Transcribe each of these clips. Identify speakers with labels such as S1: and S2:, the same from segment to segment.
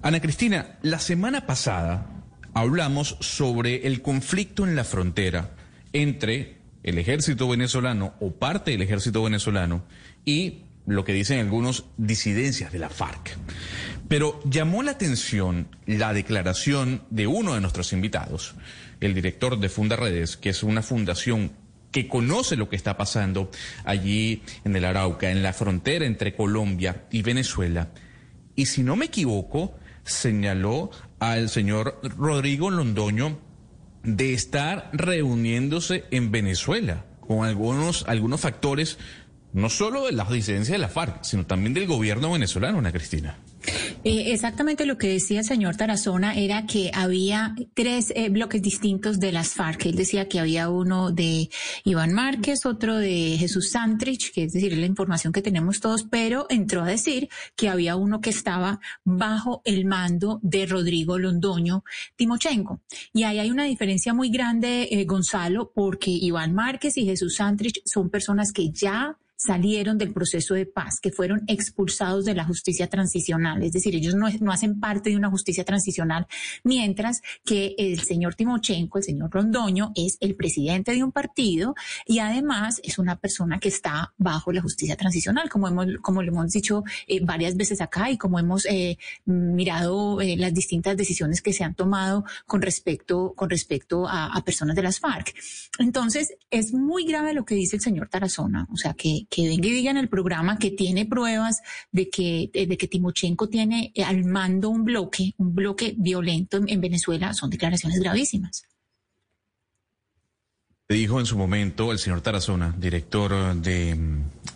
S1: Ana Cristina, la semana pasada hablamos sobre el conflicto en la frontera entre el ejército venezolano o parte del ejército venezolano y lo que dicen algunos disidencias de la FARC. Pero llamó la atención la declaración de uno de nuestros invitados, el director de Funda Redes, que es una fundación que conoce lo que está pasando allí en el Arauca, en la frontera entre Colombia y Venezuela. Y si no me equivoco, señaló al señor Rodrigo Londoño de estar reuniéndose en Venezuela con algunos, algunos factores no solo de las disidencias de la FARC, sino también del gobierno venezolano, Ana Cristina.
S2: Eh, exactamente lo que decía el señor Tarazona era que había tres eh, bloques distintos de las FARC. Él decía que había uno de Iván Márquez, otro de Jesús Santrich, que es decir, la información que tenemos todos, pero entró a decir que había uno que estaba bajo el mando de Rodrigo Londoño Timochenko. Y ahí hay una diferencia muy grande, eh, Gonzalo, porque Iván Márquez y Jesús Santrich son personas que ya salieron del proceso de paz, que fueron expulsados de la justicia transicional. Es decir, ellos no, no hacen parte de una justicia transicional, mientras que el señor Timochenko, el señor Rondoño, es el presidente de un partido y además es una persona que está bajo la justicia transicional, como hemos, como lo hemos dicho eh, varias veces acá y como hemos eh, mirado eh, las distintas decisiones que se han tomado con respecto, con respecto a, a personas de las FARC. Entonces, es muy grave lo que dice el señor Tarazona, o sea, que, que venga y diga en el programa que tiene pruebas de que, de que Timochenko tiene al mando un bloque, un bloque violento en, en Venezuela, son declaraciones gravísimas.
S1: Dijo en su momento el señor Tarazona, director de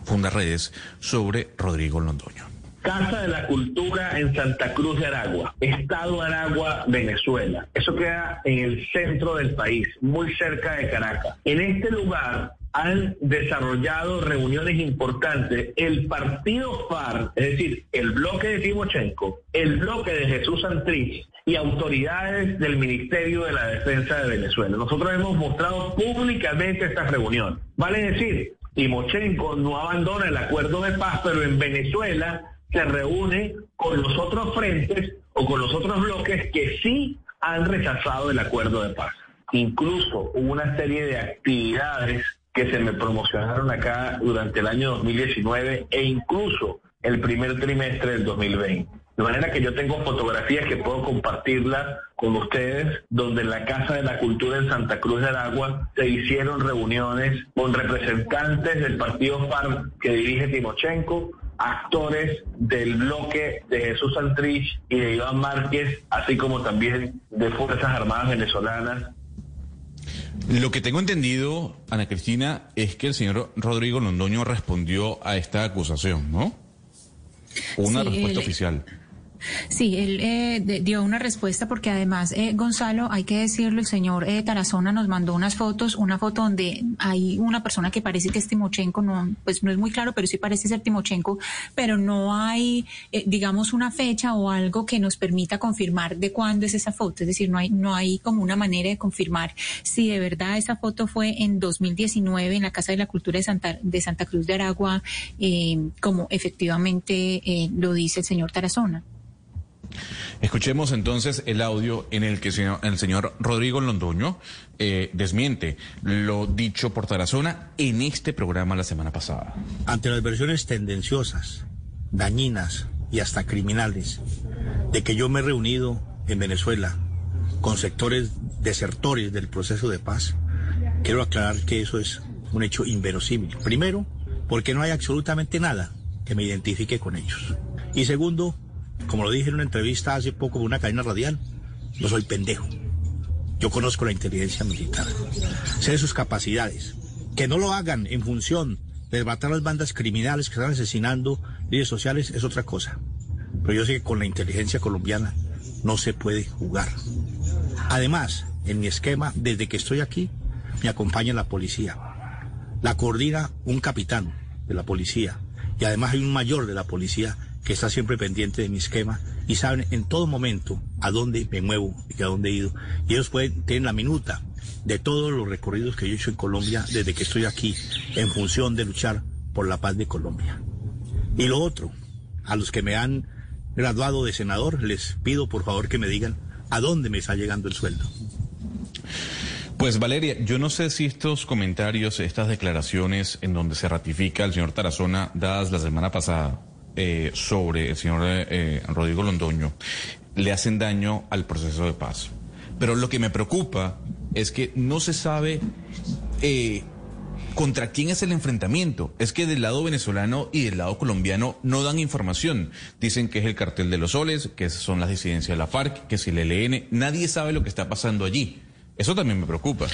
S1: Funda Redes, sobre Rodrigo Londoño.
S3: Casa de la Cultura en Santa Cruz de Aragua, Estado Aragua, Venezuela. Eso queda en el centro del país, muy cerca de Caracas. En este lugar han desarrollado reuniones importantes el partido FARC, es decir, el bloque de Timochenko, el bloque de Jesús Santrich y autoridades del Ministerio de la Defensa de Venezuela. Nosotros hemos mostrado públicamente estas reuniones. Vale decir, Timochenko no abandona el acuerdo de paz, pero en Venezuela se reúne con los otros frentes o con los otros bloques que sí han rechazado el acuerdo de paz. Incluso hubo una serie de actividades que se me promocionaron acá durante el año 2019 e incluso el primer trimestre del 2020. De manera que yo tengo fotografías que puedo compartirlas con ustedes, donde en la Casa de la Cultura en Santa Cruz de Aragua se hicieron reuniones con representantes del partido FARC que dirige Timochenko, actores del bloque de Jesús Santrich y de Iván Márquez, así como también de Fuerzas Armadas Venezolanas.
S1: Lo que tengo entendido, Ana Cristina, es que el señor Rodrigo Londoño respondió a esta acusación, ¿no? Una
S2: Sí,
S1: respuesta oficial.
S2: Sí, él eh, de- dio una respuesta porque además, eh, Gonzalo, hay que decirlo, el señor eh, Tarazona nos mandó unas fotos, una foto donde hay una persona que parece que es Timochenko, no, pues no es muy claro, pero sí parece ser Timochenko, pero no hay, eh, digamos, una fecha o algo que nos permita confirmar de cuándo es esa foto. Es decir, no hay, no hay como una manera de confirmar si de verdad esa foto fue en 2019 en la Casa de la Cultura de Santa, de Santa Cruz de Aragua, eh, como efectivamente eh, lo dice el señor Tarazona.
S1: Escuchemos entonces el audio en el que el señor Rodrigo Londoño eh, desmiente lo dicho por Tarazona en este programa la semana pasada.
S4: ante las versiones tendenciosas, dañinas y hasta criminales de que yo me he reunido en Venezuela con sectores desertores del proceso de paz, quiero aclarar que eso es un hecho inverosímil. Primero, porque no hay absolutamente nada que me identifique con ellos. Y segundo, como lo dije en una entrevista hace poco en una cadena radial, no soy pendejo. Yo conozco la inteligencia militar, sé de sus capacidades. Que no lo hagan en función de a las bandas criminales que están asesinando líderes sociales es otra cosa. pero yo sé que con la inteligencia colombiana no se puede jugar. Además, en mi esquema, desde que estoy aquí, me acompaña la policía. La coordina un capitán de la policía y además hay un mayor de la policía que está siempre pendiente de mi esquema y saben en todo momento a dónde me muevo y a dónde he ido. Y ellos pueden tener la minuta de todos los recorridos que yo he hecho en Colombia desde que estoy aquí en función de luchar por la paz de Colombia. Y lo otro, a los que me han graduado de senador, les pido por favor que me digan a dónde me está llegando el sueldo.
S1: Pues Valeria, yo no sé si estos comentarios, estas declaraciones en donde se ratifica el señor Tarazona, dadas la semana pasada eh, sobre el señor eh, Rodrigo Londoño, le hacen daño al proceso de paz. Pero lo que me preocupa es que no se sabe eh, contra quién es el enfrentamiento. Es que del lado venezolano y del lado colombiano no dan información. Dicen que es el cartel de los soles, que son las disidencias de la FARC, que es el ELN. Nadie sabe lo que está pasando allí. Eso también me preocupa.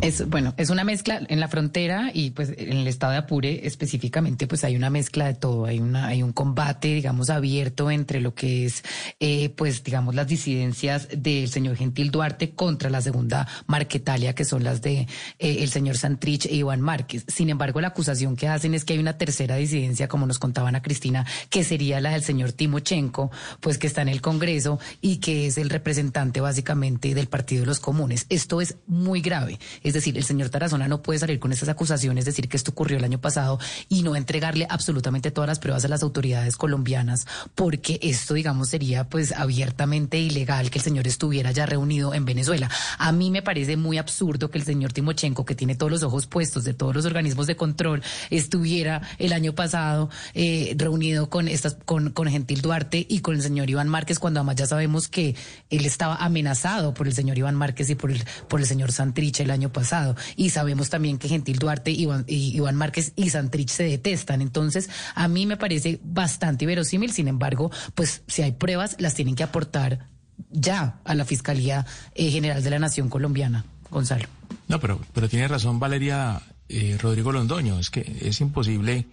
S5: Es, bueno, es una mezcla en la frontera y pues en el estado de Apure específicamente pues hay una mezcla de todo, hay una hay un combate digamos abierto entre lo que es eh, pues digamos las disidencias del señor Gentil Duarte contra la segunda Marquetalia que son las de eh, el señor Santrich e Iván Márquez. Sin embargo, la acusación que hacen es que hay una tercera disidencia como nos contaban a Cristina que sería la del señor Timochenko, pues que está en el Congreso y que es el representante básicamente del Partido de los Comunes. Esto es muy grave es decir, el señor Tarazona no puede salir con esas acusaciones, decir que esto ocurrió el año pasado y no entregarle absolutamente todas las pruebas a las autoridades colombianas, porque esto, digamos, sería pues abiertamente ilegal que el señor estuviera ya reunido en Venezuela. A mí me parece muy absurdo que el señor Timochenko, que tiene todos los ojos puestos de todos los organismos de control, estuviera el año pasado eh, reunido con estas, con, con Gentil Duarte y con el señor Iván Márquez, cuando además ya sabemos que él estaba amenazado por el señor Iván Márquez y por el, por el señor Santrich el año pasado pasado. Y sabemos también que Gentil Duarte, Iván, Iván Márquez y Santrich se detestan. Entonces, a mí me parece bastante verosímil. Sin embargo, pues si hay pruebas, las tienen que aportar ya a la Fiscalía eh, General de la Nación Colombiana. Gonzalo.
S6: No, pero, pero tiene razón Valeria eh, Rodrigo Londoño. Es que es imposible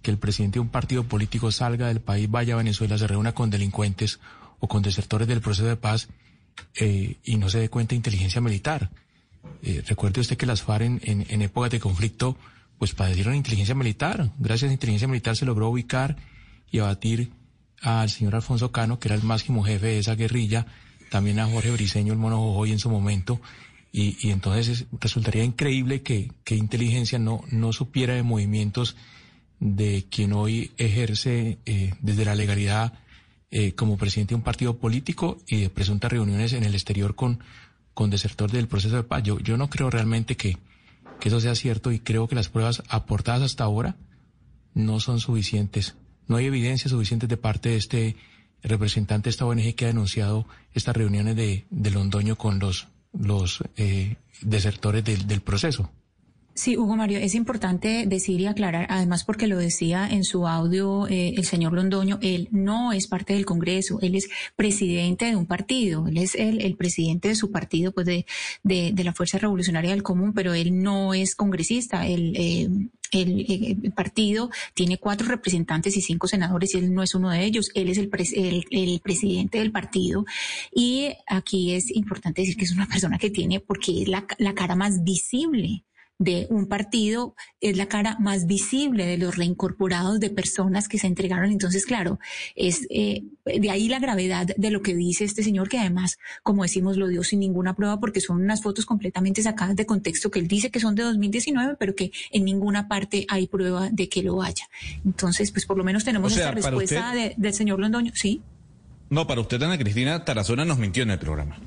S6: que el presidente de un partido político salga del país, vaya a Venezuela, se reúna con delincuentes o con desertores del proceso de paz eh, y no se dé cuenta de inteligencia militar. Eh, recuerde usted que las FARC en, épocas de conflicto pues padecieron inteligencia militar. Gracias a inteligencia militar se logró ubicar y abatir al señor Alfonso Cano, que era el máximo jefe de esa guerrilla, también a Jorge Briceño, el mono Jojoy en su momento. Y, y entonces resultaría increíble que, que inteligencia no, no supiera de movimientos de quien hoy ejerce eh, desde la legalidad eh, como presidente de un partido político y de presuntas reuniones en el exterior con con desertor del proceso de paz. Yo, yo no creo realmente que, que eso sea cierto y creo que las pruebas aportadas hasta ahora no son suficientes. No hay evidencia suficiente de parte de este representante de esta ONG que ha denunciado estas reuniones de, de Londoño con los, los eh, desertores del, del proceso.
S2: Sí, Hugo Mario, es importante decir y aclarar, además porque lo decía en su audio eh, el señor Londoño, él no es parte del Congreso, él es presidente de un partido, él es el, presidente de su partido, pues de, de, de, la Fuerza Revolucionaria del Común, pero él no es congresista, él, eh, el, el, partido tiene cuatro representantes y cinco senadores y él no es uno de ellos, él es el, el, el, presidente del partido y aquí es importante decir que es una persona que tiene, porque es la, la cara más visible de un partido es la cara más visible de los reincorporados de personas que se entregaron. Entonces, claro, es eh, de ahí la gravedad de lo que dice este señor, que además, como decimos, lo dio sin ninguna prueba porque son unas fotos completamente sacadas de contexto que él dice que son de 2019, pero que en ninguna parte hay prueba de que lo haya. Entonces, pues por lo menos tenemos esta respuesta del señor Londoño, ¿sí?
S1: No, para usted, Ana Cristina, Tarazona nos mintió en el programa.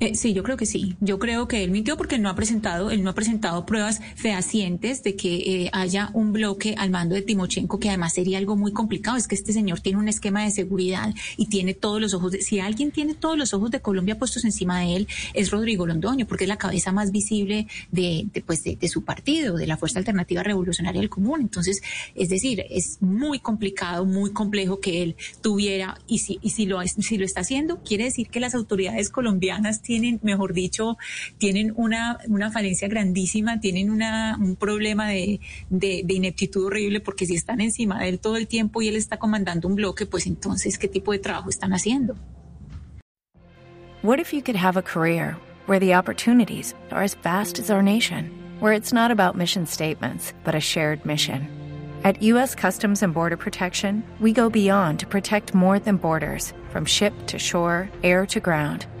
S2: Eh, sí, yo creo que sí. Yo creo que él mintió porque no ha presentado, él no ha presentado pruebas fehacientes de que eh, haya un bloque al mando de Timochenko, que además sería algo muy complicado. Es que este señor tiene un esquema de seguridad y tiene todos los ojos. De, si alguien tiene todos los ojos de Colombia puestos encima de él, es Rodrigo Londoño, porque es la cabeza más visible de, de pues de, de, su partido, de la Fuerza Alternativa Revolucionaria del Común. Entonces, es decir, es muy complicado, muy complejo que él tuviera, y si, y si lo, si lo está haciendo, quiere decir que las autoridades colombianas tienen, mejor dicho, tienen una, una falencia grandísima, tienen una, un problema de, de, de ineptitud horrible, porque si están encima de él todo el tiempo y él está comandando un bloque, pues entonces, ¿qué tipo de trabajo están haciendo?
S7: What if you could have a career where the opportunities are as vast as our nation, where it's not about mission statements, but a shared mission? At U.S. Customs and Border Protection, we go beyond to protect more than borders from ship to shore, air to ground.